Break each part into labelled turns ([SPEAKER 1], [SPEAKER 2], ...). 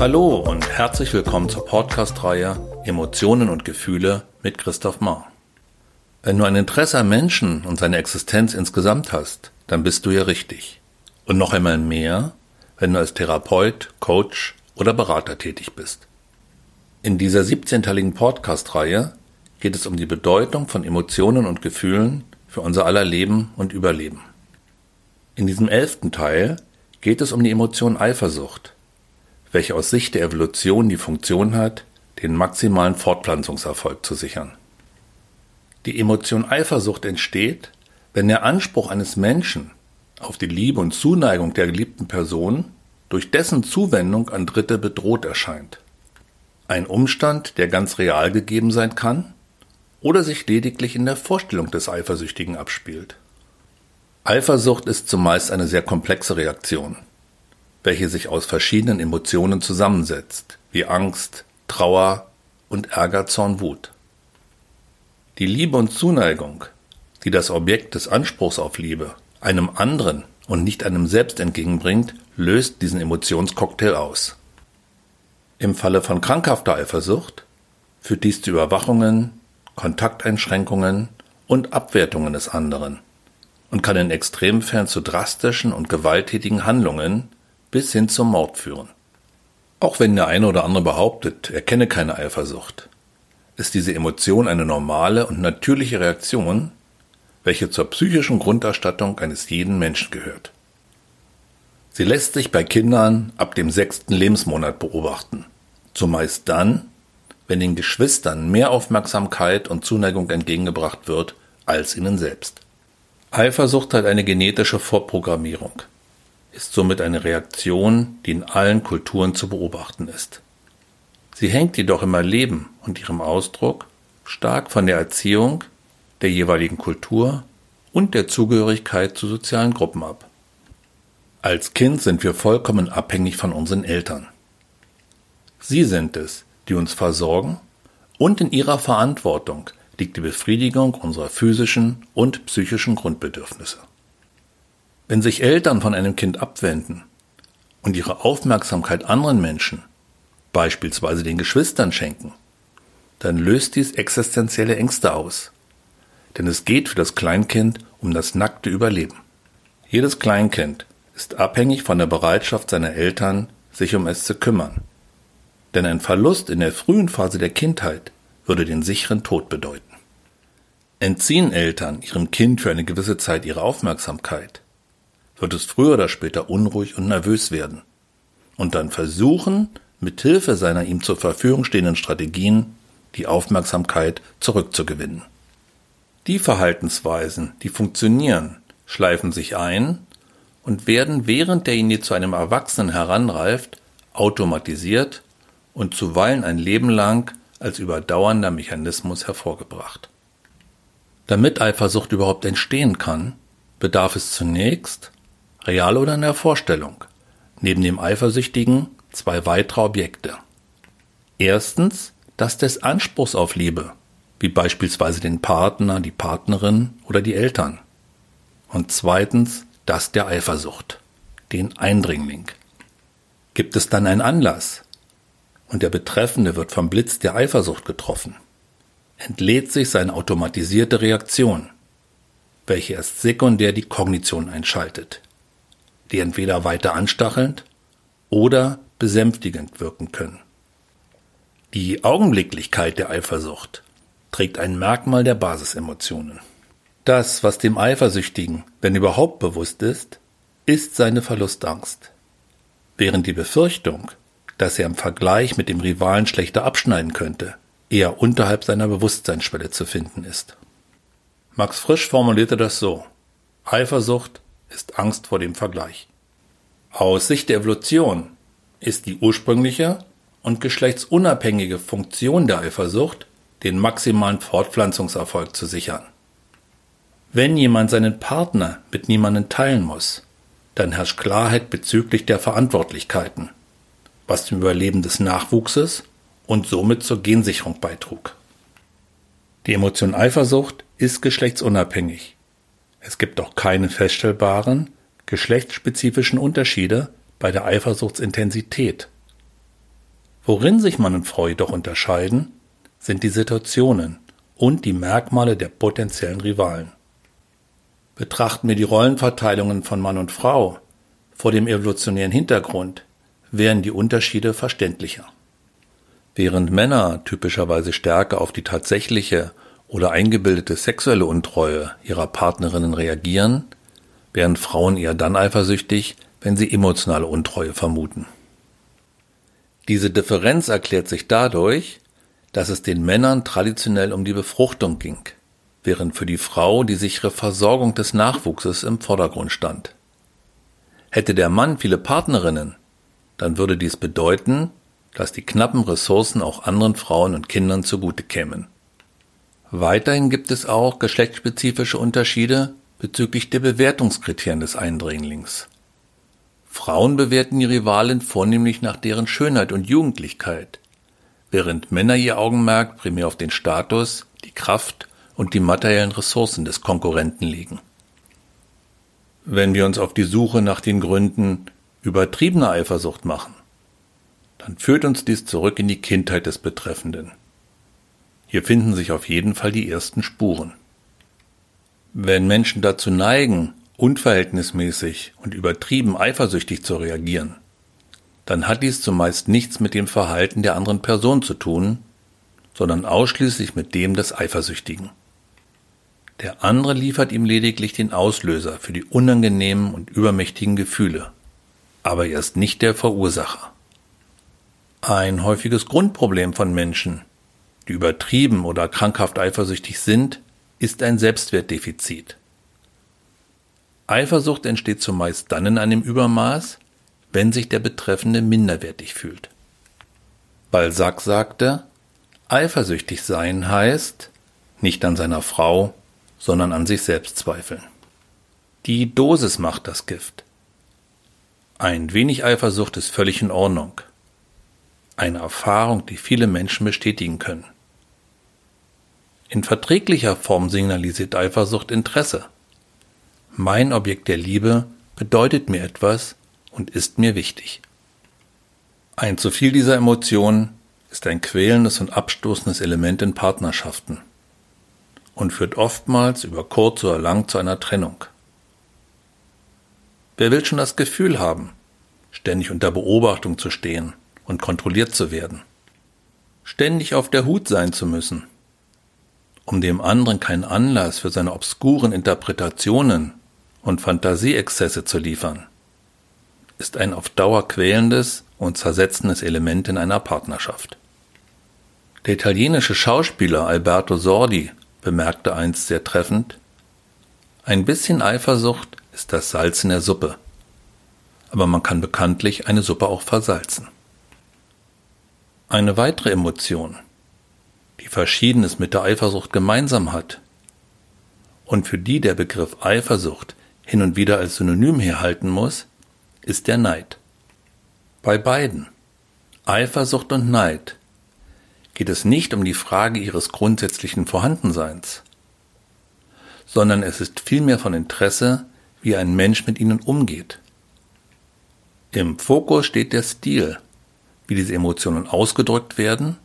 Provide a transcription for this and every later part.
[SPEAKER 1] Hallo und herzlich willkommen zur Podcast-Reihe Emotionen und Gefühle mit Christoph Mahr. Wenn du ein Interesse am Menschen und seine Existenz insgesamt hast, dann bist du hier richtig. Und noch einmal mehr, wenn du als Therapeut, Coach oder Berater tätig bist. In dieser 17-teiligen Podcast-Reihe geht es um die Bedeutung von Emotionen und Gefühlen für unser aller Leben und Überleben. In diesem elften Teil geht es um die Emotion Eifersucht, welche aus Sicht der Evolution die Funktion hat, den maximalen Fortpflanzungserfolg zu sichern. Die Emotion Eifersucht entsteht, wenn der Anspruch eines Menschen auf die Liebe und Zuneigung der geliebten Person durch dessen Zuwendung an Dritte bedroht erscheint. Ein Umstand, der ganz real gegeben sein kann oder sich lediglich in der Vorstellung des Eifersüchtigen abspielt. Eifersucht ist zumeist eine sehr komplexe Reaktion, welche sich aus verschiedenen Emotionen zusammensetzt, wie Angst, Trauer und Ärger, Zorn, Wut. Die Liebe und Zuneigung, die das Objekt des Anspruchs auf Liebe einem anderen und nicht einem selbst entgegenbringt, löst diesen Emotionscocktail aus. Im Falle von krankhafter Eifersucht führt dies zu Überwachungen, Kontakteinschränkungen und Abwertungen des anderen und kann in Extremfällen zu drastischen und gewalttätigen Handlungen bis hin zum Mord führen. Auch wenn der eine oder andere behauptet, er kenne keine Eifersucht, ist diese Emotion eine normale und natürliche Reaktion, welche zur psychischen Grunderstattung eines jeden Menschen gehört. Sie lässt sich bei Kindern ab dem sechsten Lebensmonat beobachten, zumeist dann, wenn den Geschwistern mehr Aufmerksamkeit und Zuneigung entgegengebracht wird als ihnen selbst. Eifersucht hat eine genetische Vorprogrammierung, ist somit eine Reaktion, die in allen Kulturen zu beobachten ist. Sie hängt jedoch im Erleben und ihrem Ausdruck stark von der Erziehung, der jeweiligen Kultur und der Zugehörigkeit zu sozialen Gruppen ab. Als Kind sind wir vollkommen abhängig von unseren Eltern. Sie sind es, die uns versorgen, und in ihrer Verantwortung liegt die Befriedigung unserer physischen und psychischen Grundbedürfnisse. Wenn sich Eltern von einem Kind abwenden und ihre Aufmerksamkeit anderen Menschen, beispielsweise den Geschwistern, schenken, dann löst dies existenzielle Ängste aus. Denn es geht für das Kleinkind um das nackte Überleben. Jedes Kleinkind ist abhängig von der Bereitschaft seiner Eltern, sich um es zu kümmern. Denn ein Verlust in der frühen Phase der Kindheit würde den sicheren Tod bedeuten. Entziehen Eltern ihrem Kind für eine gewisse Zeit ihre Aufmerksamkeit, wird es früher oder später unruhig und nervös werden und dann versuchen, mit Hilfe seiner ihm zur Verfügung stehenden Strategien die Aufmerksamkeit zurückzugewinnen. Die Verhaltensweisen, die funktionieren, schleifen sich ein und werden während derjenige zu einem Erwachsenen heranreift, automatisiert und zuweilen ein Leben lang als überdauernder Mechanismus hervorgebracht. Damit Eifersucht überhaupt entstehen kann, bedarf es zunächst, real oder in der Vorstellung, neben dem Eifersüchtigen zwei weitere Objekte. Erstens das des Anspruchs auf Liebe, wie beispielsweise den Partner, die Partnerin oder die Eltern. Und zweitens das der Eifersucht, den Eindringling. Gibt es dann einen Anlass und der Betreffende wird vom Blitz der Eifersucht getroffen, entlädt sich seine automatisierte Reaktion, welche erst sekundär die Kognition einschaltet, die entweder weiter anstachelnd oder besänftigend wirken können. Die Augenblicklichkeit der Eifersucht trägt ein Merkmal der Basisemotionen. Das, was dem Eifersüchtigen, wenn überhaupt bewusst ist, ist seine Verlustangst. Während die Befürchtung, dass er im Vergleich mit dem Rivalen schlechter abschneiden könnte, eher unterhalb seiner Bewusstseinsschwelle zu finden ist. Max Frisch formulierte das so. Eifersucht ist Angst vor dem Vergleich. Aus Sicht der Evolution ist die ursprüngliche und geschlechtsunabhängige Funktion der Eifersucht, den maximalen Fortpflanzungserfolg zu sichern. Wenn jemand seinen Partner mit niemandem teilen muss, dann herrscht Klarheit bezüglich der Verantwortlichkeiten, was zum Überleben des Nachwuchses und somit zur Gensicherung beitrug. Die Emotion Eifersucht ist geschlechtsunabhängig. Es gibt auch keine feststellbaren, geschlechtsspezifischen Unterschiede bei der Eifersuchtsintensität. Worin sich Mann und Frau jedoch unterscheiden, sind die Situationen und die Merkmale der potenziellen Rivalen. Betrachten wir die Rollenverteilungen von Mann und Frau vor dem evolutionären Hintergrund, wären die Unterschiede verständlicher. Während Männer typischerweise stärker auf die tatsächliche oder eingebildete sexuelle Untreue ihrer Partnerinnen reagieren, wären Frauen eher dann eifersüchtig, wenn sie emotionale Untreue vermuten. Diese Differenz erklärt sich dadurch, dass es den Männern traditionell um die Befruchtung ging, während für die Frau die sichere Versorgung des Nachwuchses im Vordergrund stand. Hätte der Mann viele Partnerinnen, dann würde dies bedeuten, dass die knappen Ressourcen auch anderen Frauen und Kindern zugute kämen. Weiterhin gibt es auch geschlechtsspezifische Unterschiede bezüglich der Bewertungskriterien des Eindringlings. Frauen bewerten die Rivalin vornehmlich nach deren Schönheit und Jugendlichkeit, während Männer ihr Augenmerk primär auf den Status, die Kraft und die materiellen Ressourcen des Konkurrenten legen. Wenn wir uns auf die Suche nach den Gründen übertriebener Eifersucht machen, dann führt uns dies zurück in die Kindheit des Betreffenden. Hier finden sich auf jeden Fall die ersten Spuren. Wenn Menschen dazu neigen, unverhältnismäßig und übertrieben eifersüchtig zu reagieren, dann hat dies zumeist nichts mit dem Verhalten der anderen Person zu tun, sondern ausschließlich mit dem des Eifersüchtigen. Der andere liefert ihm lediglich den Auslöser für die unangenehmen und übermächtigen Gefühle, aber er ist nicht der Verursacher. Ein häufiges Grundproblem von Menschen, die übertrieben oder krankhaft eifersüchtig sind, ist ein Selbstwertdefizit. Eifersucht entsteht zumeist dann in einem Übermaß, wenn sich der Betreffende minderwertig fühlt. Balzac sagte, eifersüchtig sein heißt, nicht an seiner Frau, sondern an sich selbst zweifeln. Die Dosis macht das Gift. Ein wenig Eifersucht ist völlig in Ordnung. Eine Erfahrung, die viele Menschen bestätigen können. In verträglicher Form signalisiert Eifersucht Interesse. Mein Objekt der Liebe bedeutet mir etwas und ist mir wichtig. Ein zu viel dieser Emotionen ist ein quälendes und abstoßendes Element in Partnerschaften und führt oftmals über kurz oder lang zu einer Trennung. Wer will schon das Gefühl haben, ständig unter Beobachtung zu stehen und kontrolliert zu werden, ständig auf der Hut sein zu müssen, um dem anderen keinen Anlass für seine obskuren Interpretationen und Fantasieexzesse zu liefern, ist ein auf Dauer quälendes und zersetzendes Element in einer Partnerschaft. Der italienische Schauspieler Alberto Sordi bemerkte einst sehr treffend, ein bisschen Eifersucht ist das Salz in der Suppe, aber man kann bekanntlich eine Suppe auch versalzen. Eine weitere Emotion, die Verschiedenes mit der Eifersucht gemeinsam hat und für die der Begriff Eifersucht hin und wieder als Synonym herhalten muss, ist der Neid. Bei beiden, Eifersucht und Neid, geht es nicht um die Frage ihres grundsätzlichen Vorhandenseins, sondern es ist vielmehr von Interesse, wie ein Mensch mit ihnen umgeht. Im Fokus steht der Stil, wie diese Emotionen ausgedrückt werden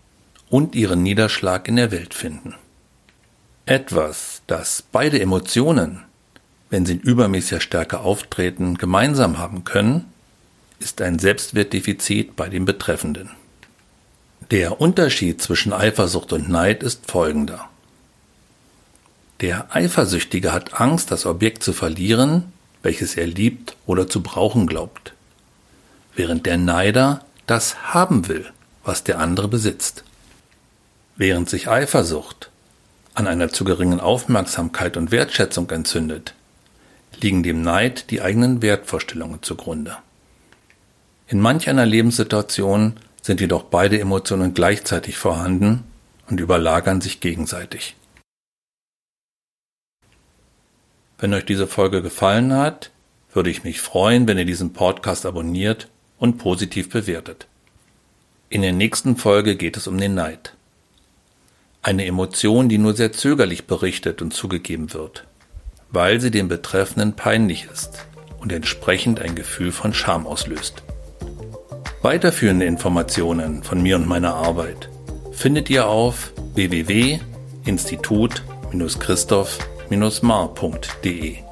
[SPEAKER 1] und ihren Niederschlag in der Welt finden. Etwas, das beide Emotionen, wenn sie in übermäßiger Stärke auftreten, gemeinsam haben können, ist ein Selbstwertdefizit bei dem Betreffenden. Der Unterschied zwischen Eifersucht und Neid ist folgender. Der Eifersüchtige hat Angst, das Objekt zu verlieren, welches er liebt oder zu brauchen glaubt, während der Neider das haben will, was der andere besitzt. Während sich Eifersucht an einer zu geringen Aufmerksamkeit und Wertschätzung entzündet, liegen dem Neid die eigenen Wertvorstellungen zugrunde. In manch einer Lebenssituation sind jedoch beide Emotionen gleichzeitig vorhanden und überlagern sich gegenseitig. Wenn euch diese Folge gefallen hat, würde ich mich freuen, wenn ihr diesen Podcast abonniert und positiv bewertet. In der nächsten Folge geht es um den Neid. Eine Emotion, die nur sehr zögerlich berichtet und zugegeben wird, weil sie dem Betreffenden peinlich ist und entsprechend ein Gefühl von Scham auslöst. Weiterführende Informationen von mir und meiner Arbeit findet ihr auf www.institut-christoph-mar.de.